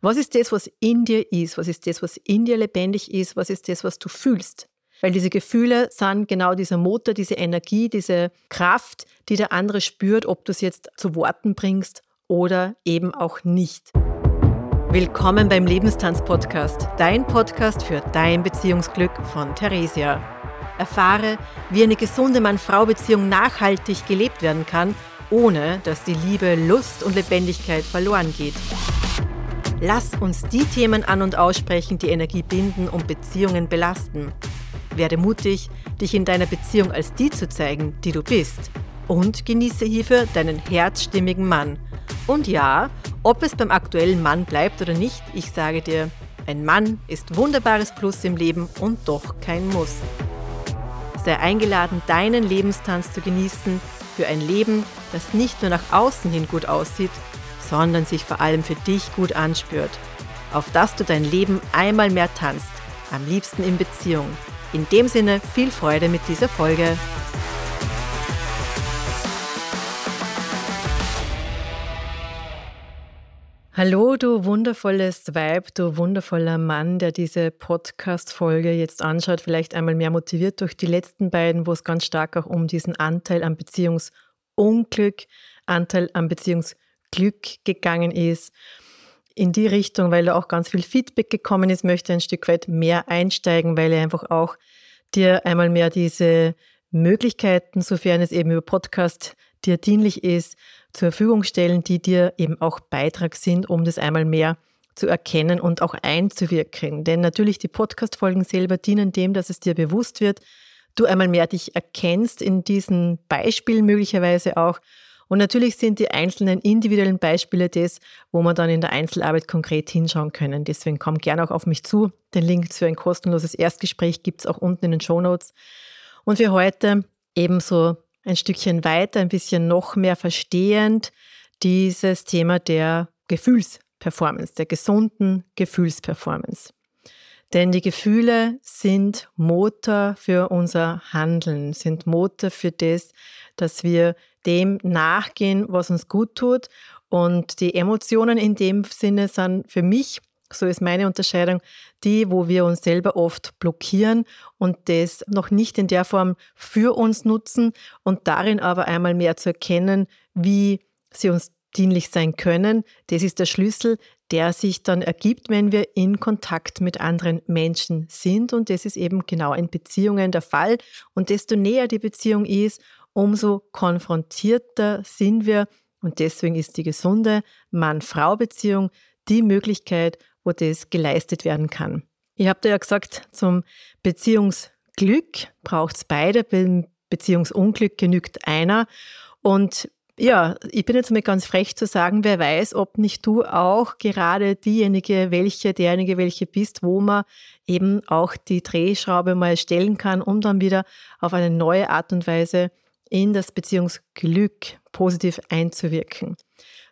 Was ist das, was in dir ist? Was ist das, was in dir lebendig ist? Was ist das, was du fühlst? Weil diese Gefühle sind genau dieser Motor, diese Energie, diese Kraft, die der andere spürt, ob du es jetzt zu Worten bringst oder eben auch nicht. Willkommen beim Lebenstanz-Podcast, dein Podcast für dein Beziehungsglück von Theresia. Erfahre, wie eine gesunde Mann-Frau-Beziehung nachhaltig gelebt werden kann, ohne dass die Liebe, Lust und Lebendigkeit verloren geht. Lass uns die Themen an und aussprechen, die Energie binden und Beziehungen belasten. Werde mutig, dich in deiner Beziehung als die zu zeigen, die du bist. Und genieße hierfür deinen herzstimmigen Mann. Und ja, ob es beim aktuellen Mann bleibt oder nicht, ich sage dir, ein Mann ist wunderbares Plus im Leben und doch kein Muss. Sei eingeladen, deinen Lebenstanz zu genießen für ein Leben, das nicht nur nach außen hin gut aussieht, sondern sich vor allem für dich gut anspürt. Auf dass du dein Leben einmal mehr tanzt, am liebsten in Beziehung. In dem Sinne viel Freude mit dieser Folge. Hallo, du wundervolles Weib, du wundervoller Mann, der diese Podcast-Folge jetzt anschaut, vielleicht einmal mehr motiviert durch die letzten beiden, wo es ganz stark auch um diesen Anteil am Beziehungsunglück, Anteil am Beziehungsglück Glück gegangen ist. In die Richtung, weil da auch ganz viel Feedback gekommen ist, möchte ein Stück weit mehr einsteigen, weil er einfach auch dir einmal mehr diese Möglichkeiten, sofern es eben über Podcast dir dienlich ist, zur Verfügung stellen, die dir eben auch Beitrag sind, um das einmal mehr zu erkennen und auch einzuwirken. Denn natürlich die Podcast-Folgen selber dienen dem, dass es dir bewusst wird, du einmal mehr dich erkennst in diesen Beispielen möglicherweise auch und natürlich sind die einzelnen individuellen Beispiele das, wo man dann in der Einzelarbeit konkret hinschauen können. Deswegen komm gerne auch auf mich zu. Den Link für ein kostenloses Erstgespräch gibt es auch unten in den Show Notes. Und für heute ebenso ein Stückchen weiter, ein bisschen noch mehr verstehend dieses Thema der Gefühlsperformance, der gesunden Gefühlsperformance. Denn die Gefühle sind Motor für unser Handeln, sind Motor für das, dass wir dem nachgehen, was uns gut tut. Und die Emotionen in dem Sinne sind für mich, so ist meine Unterscheidung, die, wo wir uns selber oft blockieren und das noch nicht in der Form für uns nutzen und darin aber einmal mehr zu erkennen, wie sie uns dienlich sein können. Das ist der Schlüssel, der sich dann ergibt, wenn wir in Kontakt mit anderen Menschen sind. Und das ist eben genau in Beziehungen der Fall. Und desto näher die Beziehung ist, umso konfrontierter sind wir. Und deswegen ist die gesunde Mann-Frau-Beziehung die Möglichkeit, wo das geleistet werden kann. Ich habe da ja gesagt, zum Beziehungsglück braucht es beide, beim Beziehungsunglück genügt einer. Und ja, ich bin jetzt mal ganz frech zu sagen, wer weiß, ob nicht du auch gerade diejenige, welche, derjenige, welche bist, wo man eben auch die Drehschraube mal stellen kann, um dann wieder auf eine neue Art und Weise in das Beziehungsglück positiv einzuwirken.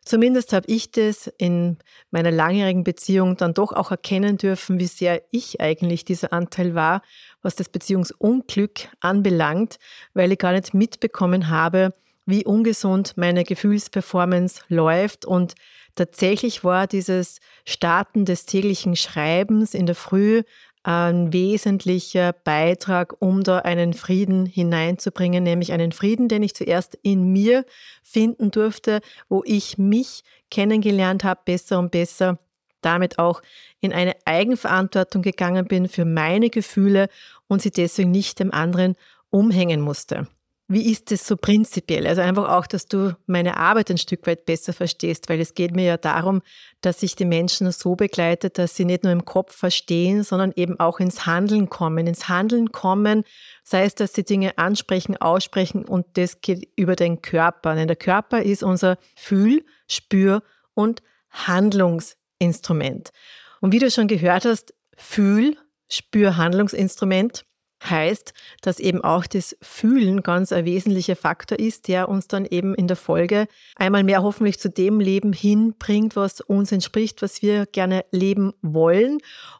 Zumindest habe ich das in meiner langjährigen Beziehung dann doch auch erkennen dürfen, wie sehr ich eigentlich dieser Anteil war, was das Beziehungsunglück anbelangt, weil ich gar nicht mitbekommen habe, wie ungesund meine Gefühlsperformance läuft. Und tatsächlich war dieses Starten des täglichen Schreibens in der Früh ein wesentlicher Beitrag, um da einen Frieden hineinzubringen, nämlich einen Frieden, den ich zuerst in mir finden durfte, wo ich mich kennengelernt habe, besser und besser, damit auch in eine Eigenverantwortung gegangen bin für meine Gefühle und sie deswegen nicht dem anderen umhängen musste. Wie ist es so prinzipiell? Also einfach auch, dass du meine Arbeit ein Stück weit besser verstehst, weil es geht mir ja darum, dass sich die Menschen so begleitet, dass sie nicht nur im Kopf verstehen, sondern eben auch ins Handeln kommen. Ins Handeln kommen, sei es, dass sie Dinge ansprechen, aussprechen und das geht über den Körper. Denn der Körper ist unser Fühl-, Spür- und Handlungsinstrument. Und wie du schon gehört hast, Fühl-, Spür-, Handlungsinstrument heißt, dass eben auch das Fühlen ganz ein wesentlicher Faktor ist, der uns dann eben in der Folge einmal mehr hoffentlich zu dem Leben hinbringt, was uns entspricht, was wir gerne leben wollen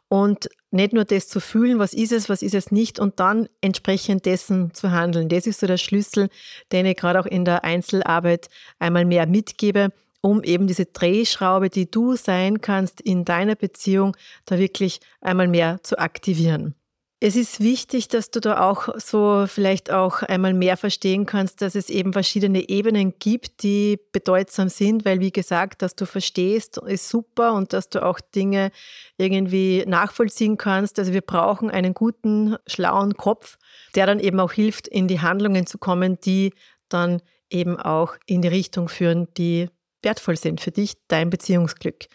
und nicht nur das zu fühlen, was ist es, was ist es nicht und dann entsprechend dessen zu handeln. Das ist so der Schlüssel, den ich gerade auch in der Einzelarbeit einmal mehr mitgebe, um eben diese Drehschraube, die du sein kannst in deiner Beziehung, da wirklich einmal mehr zu aktivieren. Es ist wichtig, dass du da auch so vielleicht auch einmal mehr verstehen kannst, dass es eben verschiedene Ebenen gibt, die bedeutsam sind, weil wie gesagt, dass du verstehst, ist super und dass du auch Dinge irgendwie nachvollziehen kannst. Also wir brauchen einen guten, schlauen Kopf, der dann eben auch hilft, in die Handlungen zu kommen, die dann eben auch in die Richtung führen, die wertvoll sind für dich, dein Beziehungsglück.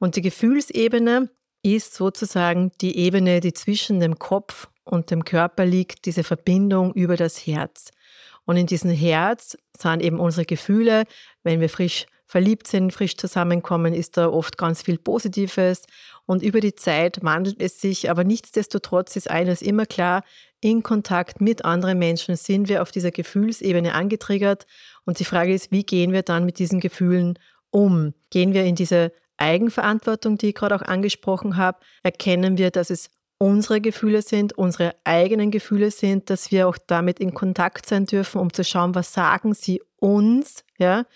Und die Gefühlsebene ist sozusagen die Ebene, die zwischen dem Kopf und dem Körper liegt, diese Verbindung über das Herz. Und in diesem Herz sind eben unsere Gefühle, wenn wir frisch verliebt sind, frisch zusammenkommen, ist da oft ganz viel Positives. Und über die Zeit wandelt es sich, aber nichtsdestotrotz ist eines immer klar, in Kontakt mit anderen Menschen sind wir auf dieser Gefühlsebene angetriggert. Und die Frage ist, wie gehen wir dann mit diesen Gefühlen um? Gehen wir in diese Eigenverantwortung, die ich gerade auch angesprochen habe, erkennen wir, dass es unsere Gefühle sind, unsere eigenen Gefühle sind, dass wir auch damit in Kontakt sein dürfen, um zu schauen, was sagen sie uns, ja,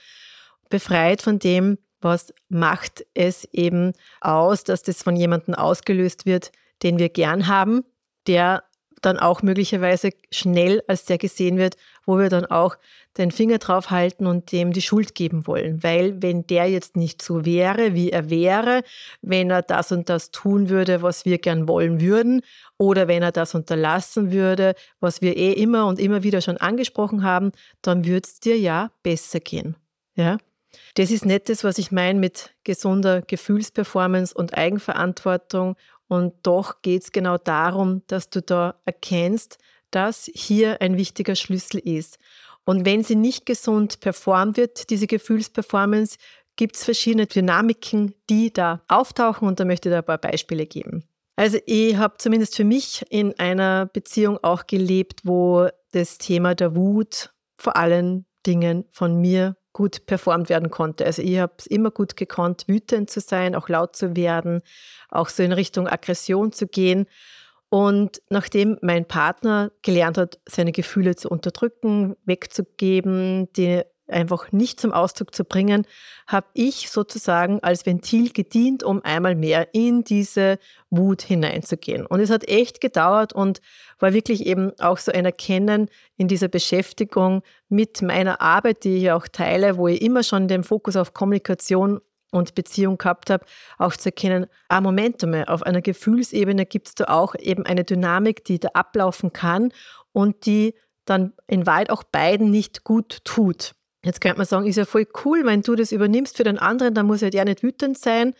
befreit von dem, was macht es eben aus, dass das von jemandem ausgelöst wird, den wir gern haben, der dann auch möglicherweise schnell als der gesehen wird, wo wir dann auch den Finger drauf halten und dem die Schuld geben wollen. Weil wenn der jetzt nicht so wäre, wie er wäre, wenn er das und das tun würde, was wir gern wollen würden, oder wenn er das unterlassen würde, was wir eh immer und immer wieder schon angesprochen haben, dann würde es dir ja besser gehen. Ja? Das ist nicht das, was ich meine mit gesunder Gefühlsperformance und Eigenverantwortung. Und doch geht es genau darum, dass du da erkennst, dass hier ein wichtiger Schlüssel ist. Und wenn sie nicht gesund performt wird, diese Gefühlsperformance, gibt es verschiedene Dynamiken, die da auftauchen und da möchte ich da ein paar Beispiele geben. Also ich habe zumindest für mich in einer Beziehung auch gelebt, wo das Thema der Wut vor allen Dingen von mir gut performt werden konnte. Also ich habe es immer gut gekonnt, wütend zu sein, auch laut zu werden, auch so in Richtung Aggression zu gehen. Und nachdem mein Partner gelernt hat, seine Gefühle zu unterdrücken, wegzugeben, die einfach nicht zum Ausdruck zu bringen, habe ich sozusagen als Ventil gedient, um einmal mehr in diese Wut hineinzugehen. Und es hat echt gedauert und war wirklich eben auch so ein Erkennen in dieser Beschäftigung mit meiner Arbeit, die ich auch teile, wo ich immer schon den Fokus auf Kommunikation und Beziehung gehabt habe, auch zu erkennen, ah, Moment einmal, auf einer Gefühlsebene gibt es da auch eben eine Dynamik, die da ablaufen kann und die dann in Wahrheit auch beiden nicht gut tut. Jetzt könnte man sagen, ist ja voll cool, wenn du das übernimmst für den anderen, dann muss ja der nicht wütend sein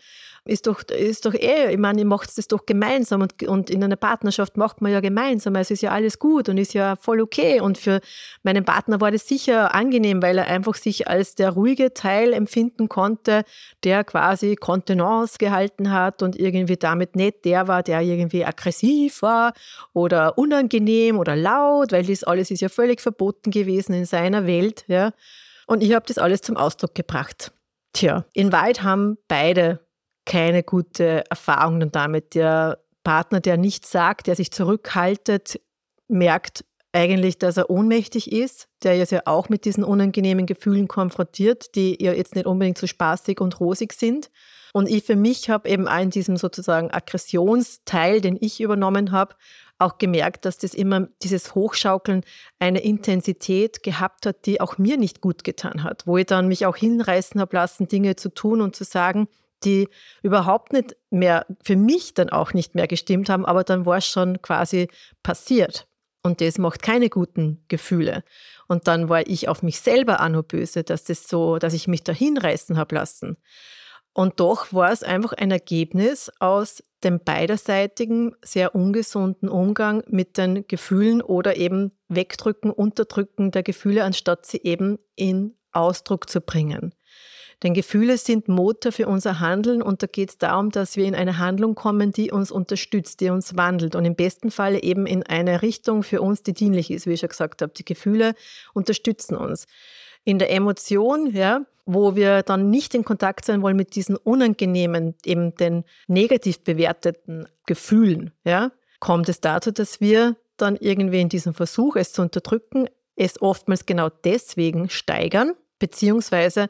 ist doch, ist doch eh, ich meine, ihr macht das doch gemeinsam und, und in einer Partnerschaft macht man ja gemeinsam. Also ist ja alles gut und ist ja voll okay. Und für meinen Partner war das sicher angenehm, weil er einfach sich als der ruhige Teil empfinden konnte, der quasi Kontenance gehalten hat und irgendwie damit nicht der war, der irgendwie aggressiv war oder unangenehm oder laut, weil das alles ist ja völlig verboten gewesen in seiner Welt. Ja. Und ich habe das alles zum Ausdruck gebracht. Tja, in Wahrheit haben beide keine gute Erfahrung damit. Der Partner, der nichts sagt, der sich zurückhaltet, merkt eigentlich, dass er ohnmächtig ist, der ist ja auch mit diesen unangenehmen Gefühlen konfrontiert, die ja jetzt nicht unbedingt so spaßig und rosig sind. Und ich für mich habe eben auch in diesem sozusagen Aggressionsteil, den ich übernommen habe, auch gemerkt, dass das immer dieses Hochschaukeln eine Intensität gehabt hat, die auch mir nicht gut getan hat, wo ich dann mich auch hinreißen habe lassen, Dinge zu tun und zu sagen, die überhaupt nicht mehr, für mich dann auch nicht mehr gestimmt haben, aber dann war es schon quasi passiert. Und das macht keine guten Gefühle. Und dann war ich auf mich selber auch nur böse, dass das so, dass ich mich da hinreißen habe lassen. Und doch war es einfach ein Ergebnis aus dem beiderseitigen, sehr ungesunden Umgang mit den Gefühlen oder eben Wegdrücken, Unterdrücken der Gefühle, anstatt sie eben in Ausdruck zu bringen. Denn Gefühle sind Motor für unser Handeln und da geht es darum, dass wir in eine Handlung kommen, die uns unterstützt, die uns wandelt und im besten Falle eben in eine Richtung für uns, die dienlich ist, wie ich schon gesagt habe. Die Gefühle unterstützen uns. In der Emotion, ja, wo wir dann nicht in Kontakt sein wollen mit diesen unangenehmen, eben den negativ bewerteten Gefühlen, ja, kommt es dazu, dass wir dann irgendwie in diesem Versuch, es zu unterdrücken, es oftmals genau deswegen steigern, beziehungsweise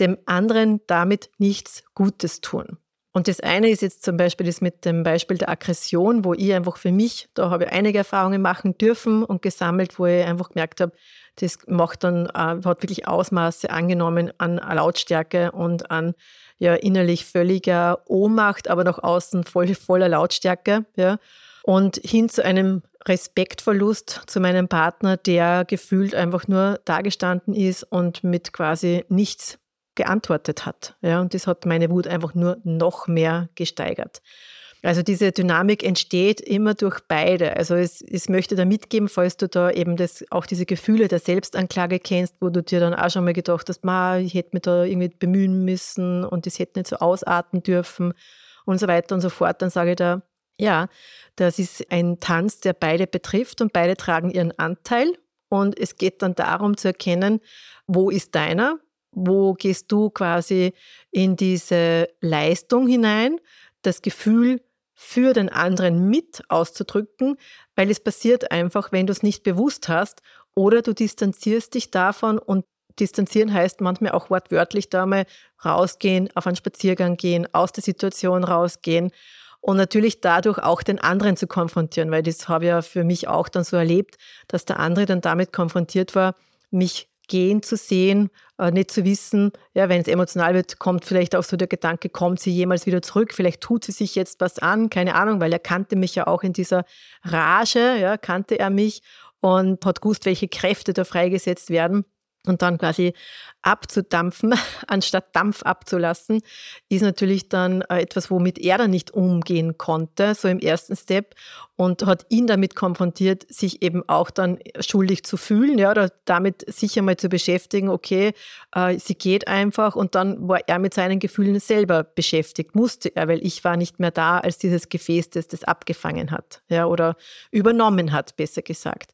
dem anderen damit nichts Gutes tun. Und das eine ist jetzt zum Beispiel das mit dem Beispiel der Aggression, wo ich einfach für mich, da habe ich einige Erfahrungen machen dürfen und gesammelt, wo ich einfach gemerkt habe, das macht dann, äh, hat wirklich Ausmaße angenommen an Lautstärke und an ja innerlich völliger Ohnmacht, aber nach außen voll, voller Lautstärke. Ja. Und hin zu einem Respektverlust zu meinem Partner, der gefühlt einfach nur dagestanden ist und mit quasi nichts geantwortet hat. Ja, und das hat meine Wut einfach nur noch mehr gesteigert. Also diese Dynamik entsteht immer durch beide. Also es, es möchte da mitgeben, falls du da eben das, auch diese Gefühle der Selbstanklage kennst, wo du dir dann auch schon mal gedacht hast, ma, ich hätte mich da irgendwie bemühen müssen und das hätte nicht so ausarten dürfen und so weiter und so fort. Dann sage ich da, ja, das ist ein Tanz, der beide betrifft und beide tragen ihren Anteil. Und es geht dann darum zu erkennen, wo ist deiner wo gehst du quasi in diese Leistung hinein, das Gefühl für den anderen mit auszudrücken, weil es passiert einfach, wenn du es nicht bewusst hast oder du distanzierst dich davon und distanzieren heißt manchmal auch wortwörtlich da mal rausgehen, auf einen Spaziergang gehen, aus der Situation rausgehen und natürlich dadurch auch den anderen zu konfrontieren, weil das habe ich ja für mich auch dann so erlebt, dass der andere dann damit konfrontiert war, mich gehen zu sehen, nicht zu wissen, ja, wenn es emotional wird, kommt vielleicht auch so der Gedanke, kommt sie jemals wieder zurück, vielleicht tut sie sich jetzt was an, keine Ahnung, weil er kannte mich ja auch in dieser Rage, ja, kannte er mich. Und hat gewusst, welche Kräfte da freigesetzt werden und dann quasi abzudampfen, anstatt Dampf abzulassen, ist natürlich dann äh, etwas, womit er dann nicht umgehen konnte, so im ersten Step und hat ihn damit konfrontiert, sich eben auch dann schuldig zu fühlen, ja, oder damit sich einmal zu beschäftigen, okay, äh, sie geht einfach und dann war er mit seinen Gefühlen selber beschäftigt, musste er, weil ich war nicht mehr da als dieses Gefäß, das das abgefangen hat, ja, oder übernommen hat, besser gesagt.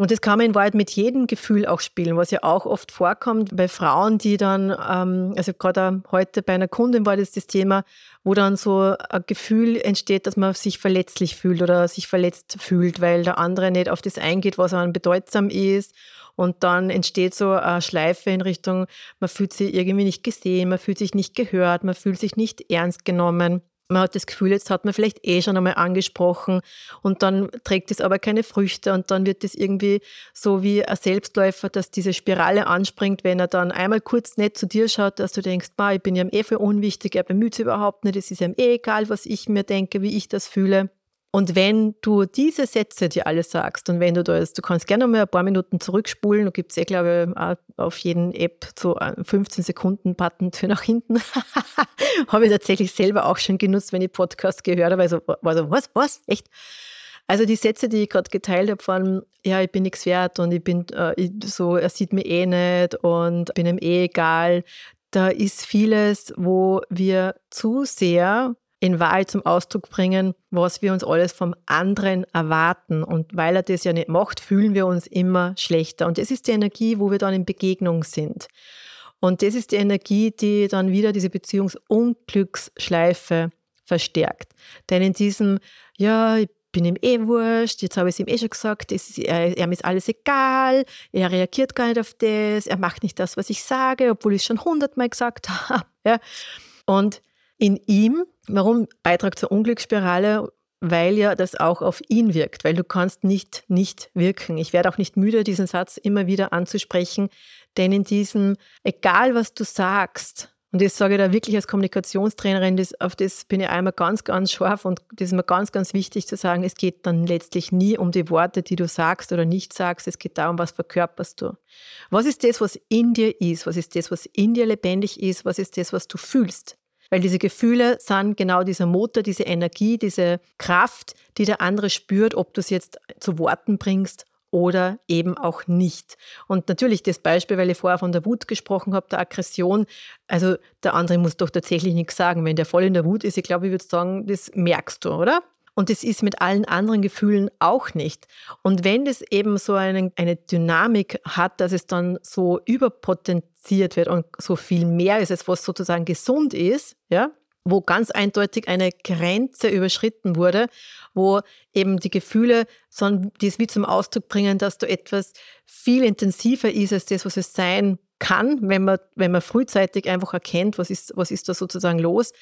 Und das kann man in Wahrheit mit jedem Gefühl auch spielen, was ja auch oft vorkommt bei Frauen, die dann, ähm, also gerade heute bei einer Kundin war das das Thema, wo dann so ein Gefühl entsteht, dass man sich verletzlich fühlt oder sich verletzt fühlt, weil der andere nicht auf das eingeht, was einem bedeutsam ist. Und dann entsteht so eine Schleife in Richtung, man fühlt sich irgendwie nicht gesehen, man fühlt sich nicht gehört, man fühlt sich nicht ernst genommen man hat das Gefühl, jetzt hat man vielleicht eh schon einmal angesprochen und dann trägt es aber keine Früchte und dann wird es irgendwie so wie ein Selbstläufer, dass diese Spirale anspringt, wenn er dann einmal kurz nett zu dir schaut, dass du denkst, ich bin ihm eh für unwichtig, er bemüht sich überhaupt nicht, es ist ihm eh egal, was ich mir denke, wie ich das fühle. Und wenn du diese Sätze dir alle sagst und wenn du da jetzt, du kannst gerne mal ein paar Minuten zurückspulen, da gibt es eh, glaube ich, auf jeden App so 15 Sekunden Button für nach hinten. habe ich tatsächlich selber auch schon genutzt, wenn ich Podcast gehört habe. Also war so, was, was, echt? Also die Sätze, die ich gerade geteilt habe von, ja, ich bin nichts wert und ich bin äh, so, er sieht mich eh nicht und bin ihm eh egal, da ist vieles, wo wir zu sehr in Wahrheit zum Ausdruck bringen, was wir uns alles vom anderen erwarten. Und weil er das ja nicht macht, fühlen wir uns immer schlechter. Und das ist die Energie, wo wir dann in Begegnung sind. Und das ist die Energie, die dann wieder diese Beziehungsunglücksschleife verstärkt. Denn in diesem, ja, ich bin ihm eh wurscht, jetzt habe ich es ihm eh schon gesagt, ist, er, ihm ist alles egal, er reagiert gar nicht auf das, er macht nicht das, was ich sage, obwohl ich es schon hundertmal gesagt habe. Ja. Und in ihm Warum Beitrag zur Unglücksspirale? Weil ja das auch auf ihn wirkt, weil du kannst nicht nicht wirken. Ich werde auch nicht müde, diesen Satz immer wieder anzusprechen, denn in diesem, egal was du sagst, und das sage ich da wirklich als Kommunikationstrainerin, das, auf das bin ich einmal ganz, ganz scharf und das ist mir ganz, ganz wichtig zu sagen, es geht dann letztlich nie um die Worte, die du sagst oder nicht sagst, es geht darum, was verkörperst du. Was ist das, was in dir ist? Was ist das, was in dir lebendig ist? Was ist das, was du fühlst? Weil diese Gefühle sind genau dieser Motor, diese Energie, diese Kraft, die der andere spürt, ob du es jetzt zu Worten bringst oder eben auch nicht. Und natürlich das Beispiel, weil ich vorher von der Wut gesprochen habe, der Aggression. Also der andere muss doch tatsächlich nichts sagen. Wenn der voll in der Wut ist, ich glaube, ich würde sagen, das merkst du, oder? Und das ist mit allen anderen Gefühlen auch nicht. Und wenn das eben so eine, eine Dynamik hat, dass es dann so überpotenziert wird und so viel mehr ist, als was sozusagen gesund ist, ja, wo ganz eindeutig eine Grenze überschritten wurde, wo eben die Gefühle so das wie zum Ausdruck bringen, dass du etwas viel intensiver ist als das, was es sein kann, wenn man, wenn man frühzeitig einfach erkennt, was ist, was ist da sozusagen los,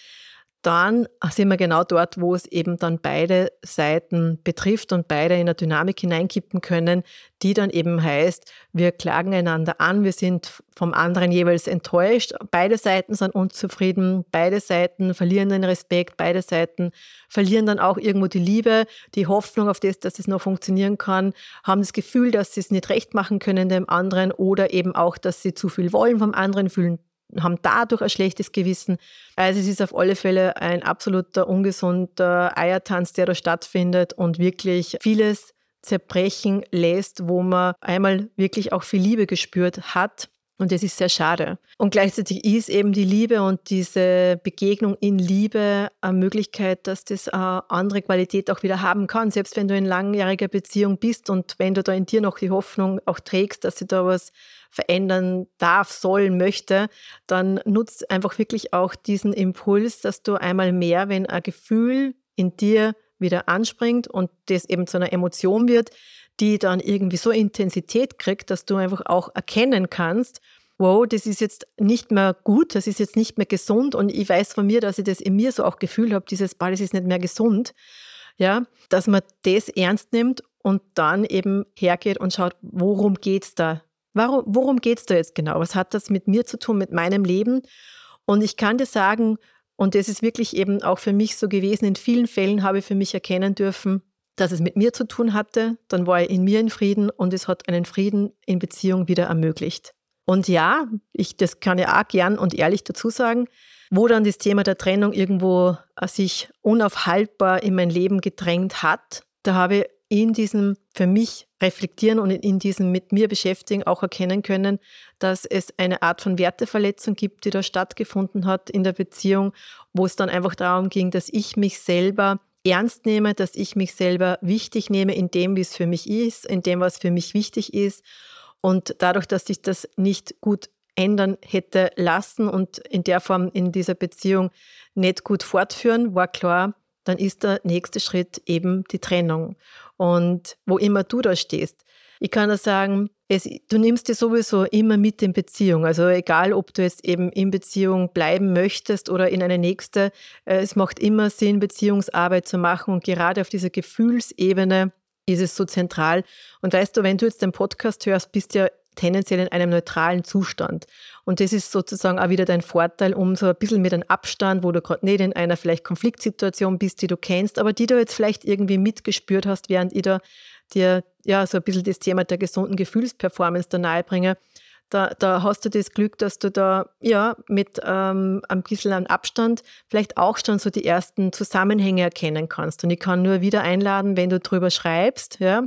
dann sind wir genau dort, wo es eben dann beide Seiten betrifft und beide in eine Dynamik hineinkippen können, die dann eben heißt, wir klagen einander an, wir sind vom anderen jeweils enttäuscht, beide Seiten sind unzufrieden, beide Seiten verlieren den Respekt, beide Seiten verlieren dann auch irgendwo die Liebe, die Hoffnung auf das, dass es noch funktionieren kann, haben das Gefühl, dass sie es nicht recht machen können dem anderen oder eben auch, dass sie zu viel wollen vom anderen, fühlen haben dadurch ein schlechtes Gewissen. Also es ist auf alle Fälle ein absoluter ungesunder Eiertanz, der da stattfindet und wirklich vieles zerbrechen lässt, wo man einmal wirklich auch viel Liebe gespürt hat. Und das ist sehr schade. Und gleichzeitig ist eben die Liebe und diese Begegnung in Liebe eine Möglichkeit, dass das eine andere Qualität auch wieder haben kann. Selbst wenn du in langjähriger Beziehung bist und wenn du da in dir noch die Hoffnung auch trägst, dass sich da was verändern darf, soll, möchte, dann nutzt einfach wirklich auch diesen Impuls, dass du einmal mehr, wenn ein Gefühl in dir wieder anspringt und das eben zu einer Emotion wird, die dann irgendwie so Intensität kriegt, dass du einfach auch erkennen kannst, wow, das ist jetzt nicht mehr gut, das ist jetzt nicht mehr gesund und ich weiß von mir, dass ich das in mir so auch Gefühl habe, dieses, boah, das ist nicht mehr gesund, ja, dass man das ernst nimmt und dann eben hergeht und schaut, worum geht es da Warum, worum geht es da jetzt genau? Was hat das mit mir zu tun, mit meinem Leben? Und ich kann dir sagen, und das ist wirklich eben auch für mich so gewesen, in vielen Fällen habe ich für mich erkennen dürfen, dass es mit mir zu tun hatte, dann war ich in mir in Frieden und es hat einen Frieden in Beziehung wieder ermöglicht. Und ja, ich, das kann ich auch gern und ehrlich dazu sagen, wo dann das Thema der Trennung irgendwo äh, sich unaufhaltbar in mein Leben gedrängt hat, da habe ich in diesem für mich reflektieren und in diesem mit mir beschäftigen auch erkennen können, dass es eine Art von Werteverletzung gibt, die da stattgefunden hat in der Beziehung, wo es dann einfach darum ging, dass ich mich selber ernst nehme, dass ich mich selber wichtig nehme in dem, wie es für mich ist, in dem, was für mich wichtig ist. Und dadurch, dass ich das nicht gut ändern hätte lassen und in der Form in dieser Beziehung nicht gut fortführen, war klar, dann ist der nächste Schritt eben die Trennung und wo immer du da stehst. Ich kann nur sagen, es, du nimmst dir sowieso immer mit in Beziehung. Also egal, ob du jetzt eben in Beziehung bleiben möchtest oder in eine nächste, äh, es macht immer Sinn, Beziehungsarbeit zu machen. Und gerade auf dieser Gefühlsebene ist es so zentral. Und weißt du, wenn du jetzt den Podcast hörst, bist du ja tendenziell in einem neutralen Zustand. Und das ist sozusagen auch wieder dein Vorteil, um so ein bisschen mit einem Abstand, wo du gerade nicht in einer vielleicht Konfliktsituation bist, die du kennst, aber die du jetzt vielleicht irgendwie mitgespürt hast, während ich da dir ja so ein bisschen das Thema der gesunden Gefühlsperformance da nahe bringe. Da, da hast du das Glück, dass du da ja mit ähm, ein bisschen an Abstand vielleicht auch schon so die ersten Zusammenhänge erkennen kannst. Und ich kann nur wieder einladen, wenn du drüber schreibst, ja,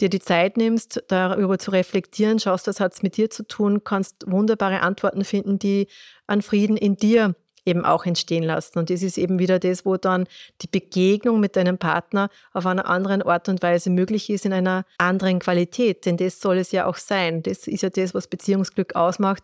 dir die Zeit nimmst, darüber zu reflektieren, schaust, was hat es mit dir zu tun, kannst wunderbare Antworten finden, die an Frieden in dir eben auch entstehen lassen. Und das ist eben wieder das, wo dann die Begegnung mit deinem Partner auf einer anderen Art und Weise möglich ist, in einer anderen Qualität. Denn das soll es ja auch sein. Das ist ja das, was Beziehungsglück ausmacht,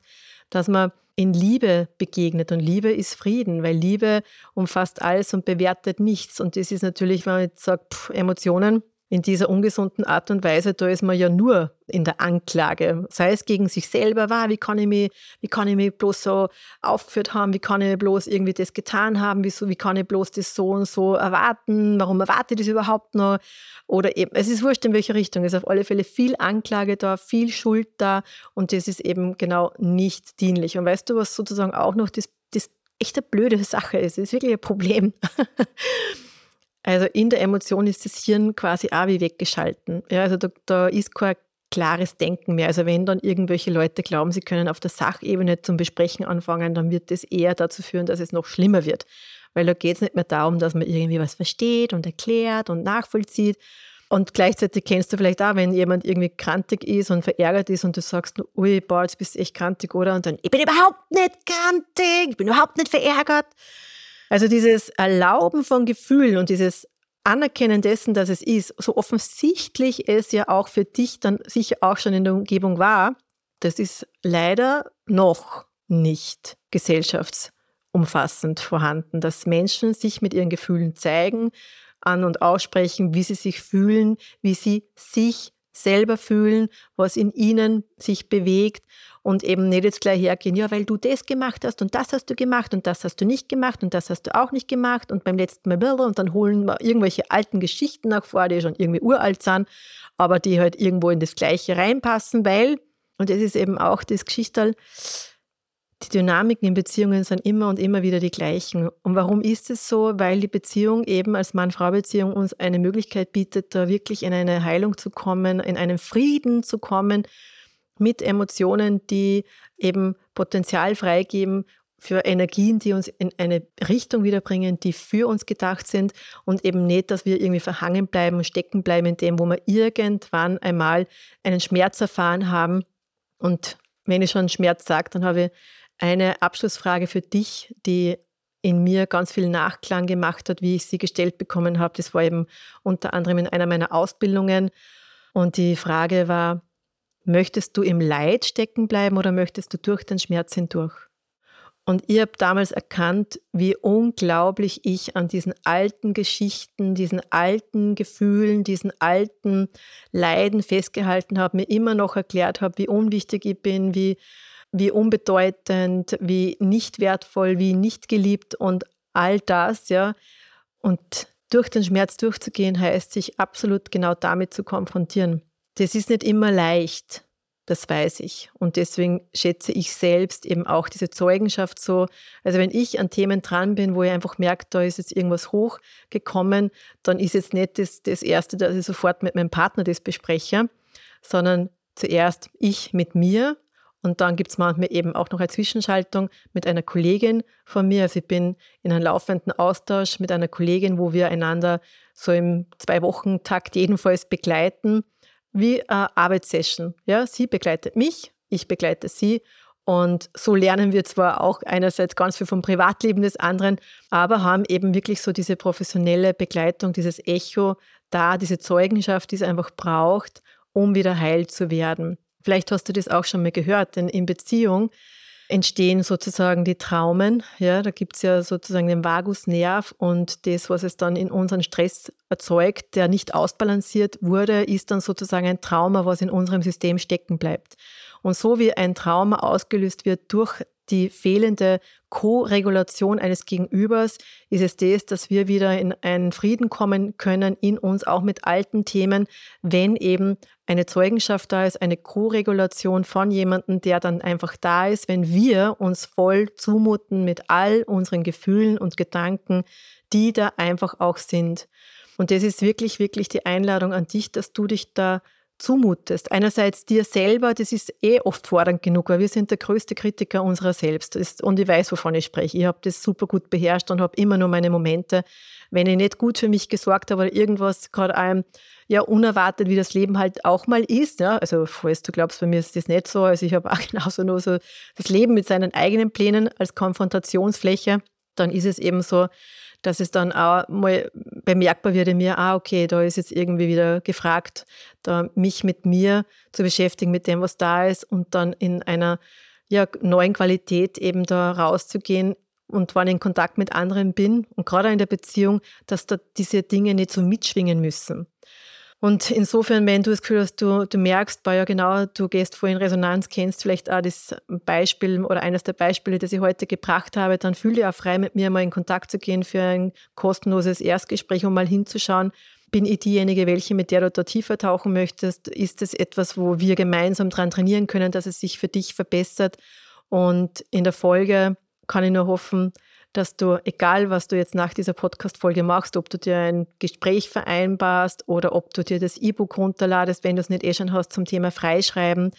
dass man in Liebe begegnet. Und Liebe ist Frieden, weil Liebe umfasst alles und bewertet nichts. Und das ist natürlich, wenn man jetzt sagt, pff, Emotionen, in dieser ungesunden Art und Weise, da ist man ja nur in der Anklage, sei es gegen sich selber, war, wie kann ich mich, wie kann ich mich bloß so aufgeführt haben, wie kann ich bloß irgendwie das getan haben, wieso, wie kann ich bloß das so und so erwarten, warum erwarte ich das überhaupt noch? Oder eben, es ist wurscht in welche Richtung, es ist auf alle Fälle viel Anklage da, viel Schuld da und das ist eben genau nicht dienlich. Und weißt du, was sozusagen auch noch das, das echt eine blöde Sache ist, das ist wirklich ein Problem. Also in der Emotion ist das Hirn quasi auch wie weggeschalten. Ja, also da, da ist kein klares Denken mehr. Also wenn dann irgendwelche Leute glauben, sie können auf der Sachebene zum Besprechen anfangen, dann wird das eher dazu führen, dass es noch schlimmer wird. Weil da geht es nicht mehr darum, dass man irgendwie was versteht und erklärt und nachvollzieht. Und gleichzeitig kennst du vielleicht auch, wenn jemand irgendwie krantig ist und verärgert ist und du sagst, ui, boah, jetzt bist du echt krantig, oder? Und dann, ich bin überhaupt nicht krantig, ich bin überhaupt nicht verärgert. Also dieses Erlauben von Gefühlen und dieses Anerkennen dessen, dass es ist, so offensichtlich es ja auch für dich dann sicher auch schon in der Umgebung war, das ist leider noch nicht gesellschaftsumfassend vorhanden, dass Menschen sich mit ihren Gefühlen zeigen, an und aussprechen, wie sie sich fühlen, wie sie sich selber fühlen, was in ihnen sich bewegt und eben nicht jetzt gleich hergehen, ja, weil du das gemacht hast und das hast du gemacht und das hast du nicht gemacht und das hast du auch nicht gemacht und beim letzten Mal und dann holen wir irgendwelche alten Geschichten nach vor, die schon irgendwie uralt sind, aber die halt irgendwo in das Gleiche reinpassen, weil, und das ist eben auch das Geschichtal, die Dynamiken in Beziehungen sind immer und immer wieder die gleichen. Und warum ist es so? Weil die Beziehung eben als Mann-Frau-Beziehung uns eine Möglichkeit bietet, da wirklich in eine Heilung zu kommen, in einen Frieden zu kommen mit Emotionen, die eben Potenzial freigeben für Energien, die uns in eine Richtung wiederbringen, die für uns gedacht sind und eben nicht, dass wir irgendwie verhangen bleiben, stecken bleiben in dem, wo wir irgendwann einmal einen Schmerz erfahren haben. Und wenn ich schon Schmerz sage, dann habe ich eine Abschlussfrage für dich, die in mir ganz viel Nachklang gemacht hat, wie ich sie gestellt bekommen habe. Das war eben unter anderem in einer meiner Ausbildungen. Und die Frage war, möchtest du im Leid stecken bleiben oder möchtest du durch den Schmerz hindurch? Und ich habe damals erkannt, wie unglaublich ich an diesen alten Geschichten, diesen alten Gefühlen, diesen alten Leiden festgehalten habe, mir immer noch erklärt habe, wie unwichtig ich bin, wie wie unbedeutend, wie nicht wertvoll, wie nicht geliebt und all das, ja. Und durch den Schmerz durchzugehen, heißt sich absolut genau damit zu konfrontieren. Das ist nicht immer leicht, das weiß ich. Und deswegen schätze ich selbst eben auch diese Zeugenschaft so. Also wenn ich an Themen dran bin, wo ich einfach merke, da ist jetzt irgendwas hochgekommen, dann ist jetzt nicht das, das Erste, dass ich sofort mit meinem Partner das bespreche, sondern zuerst ich mit mir und dann gibt es manchmal eben auch noch eine Zwischenschaltung mit einer Kollegin von mir. Also ich bin in einem laufenden Austausch mit einer Kollegin, wo wir einander so im Zwei-Wochen-Takt jedenfalls begleiten, wie eine Arbeitssession. Ja, sie begleitet mich, ich begleite sie. Und so lernen wir zwar auch einerseits ganz viel vom Privatleben des anderen, aber haben eben wirklich so diese professionelle Begleitung, dieses Echo da, diese Zeugenschaft, die es einfach braucht, um wieder heil zu werden. Vielleicht hast du das auch schon mal gehört, denn in Beziehung entstehen sozusagen die Traumen. Ja, da gibt es ja sozusagen den Vagusnerv und das, was es dann in unseren Stress erzeugt, der nicht ausbalanciert wurde, ist dann sozusagen ein Trauma, was in unserem System stecken bleibt. Und so wie ein Trauma ausgelöst wird durch die fehlende Co-Regulation eines Gegenübers ist es das, dass wir wieder in einen Frieden kommen können in uns, auch mit alten Themen, wenn eben eine Zeugenschaft da ist, eine Co-Regulation von jemandem, der dann einfach da ist, wenn wir uns voll zumuten mit all unseren Gefühlen und Gedanken, die da einfach auch sind. Und das ist wirklich, wirklich die Einladung an dich, dass du dich da zumutest. Einerseits dir selber, das ist eh oft fordernd genug, weil wir sind der größte Kritiker unserer selbst. Und ich weiß, wovon ich spreche. Ich habe das super gut beherrscht und habe immer nur meine Momente, wenn ich nicht gut für mich gesorgt habe oder irgendwas gerade einem ja unerwartet, wie das Leben halt auch mal ist. Ja? Also falls du glaubst, bei mir ist das nicht so. Also ich habe auch genauso nur so das Leben mit seinen eigenen Plänen als Konfrontationsfläche. Dann ist es eben so, dass es dann auch mal bemerkbar wird in mir, ah, okay, da ist jetzt irgendwie wieder gefragt, da mich mit mir zu beschäftigen, mit dem, was da ist und dann in einer ja, neuen Qualität eben da rauszugehen und wann in Kontakt mit anderen bin und gerade in der Beziehung, dass da diese Dinge nicht so mitschwingen müssen. Und insofern, wenn du das Gefühl hast, du, du merkst, ja genau, du gehst vor in Resonanz, kennst vielleicht auch das Beispiel oder eines der Beispiele, das ich heute gebracht habe, dann fühl dich auch frei, mit mir mal in Kontakt zu gehen für ein kostenloses Erstgespräch, um mal hinzuschauen, bin ich diejenige, welche, mit der du da tiefer tauchen möchtest? Ist es etwas, wo wir gemeinsam dran trainieren können, dass es sich für dich verbessert? Und in der Folge kann ich nur hoffen, dass du, egal was du jetzt nach dieser Podcast-Folge machst, ob du dir ein Gespräch vereinbarst oder ob du dir das E-Book runterladest, wenn du es nicht eh schon hast, zum Thema Freischreiben,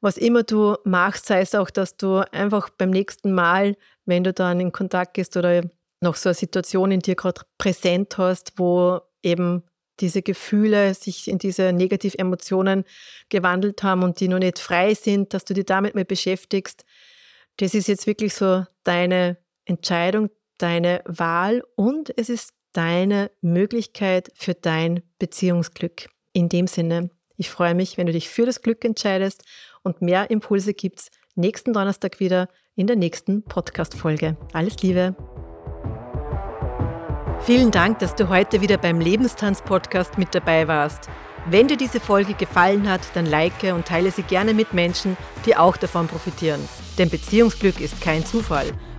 was immer du machst, sei es auch, dass du einfach beim nächsten Mal, wenn du dann in Kontakt gehst oder noch so eine Situation in dir gerade präsent hast, wo eben diese Gefühle sich in diese Negativemotionen gewandelt haben und die noch nicht frei sind, dass du dich damit mal beschäftigst. Das ist jetzt wirklich so deine Entscheidung, deine Wahl und es ist deine Möglichkeit für dein Beziehungsglück. In dem Sinne, ich freue mich, wenn du dich für das Glück entscheidest und mehr Impulse gibt's nächsten Donnerstag wieder in der nächsten Podcast-Folge. Alles Liebe! Vielen Dank, dass du heute wieder beim Lebenstanz-Podcast mit dabei warst. Wenn dir diese Folge gefallen hat, dann like und teile sie gerne mit Menschen, die auch davon profitieren. Denn Beziehungsglück ist kein Zufall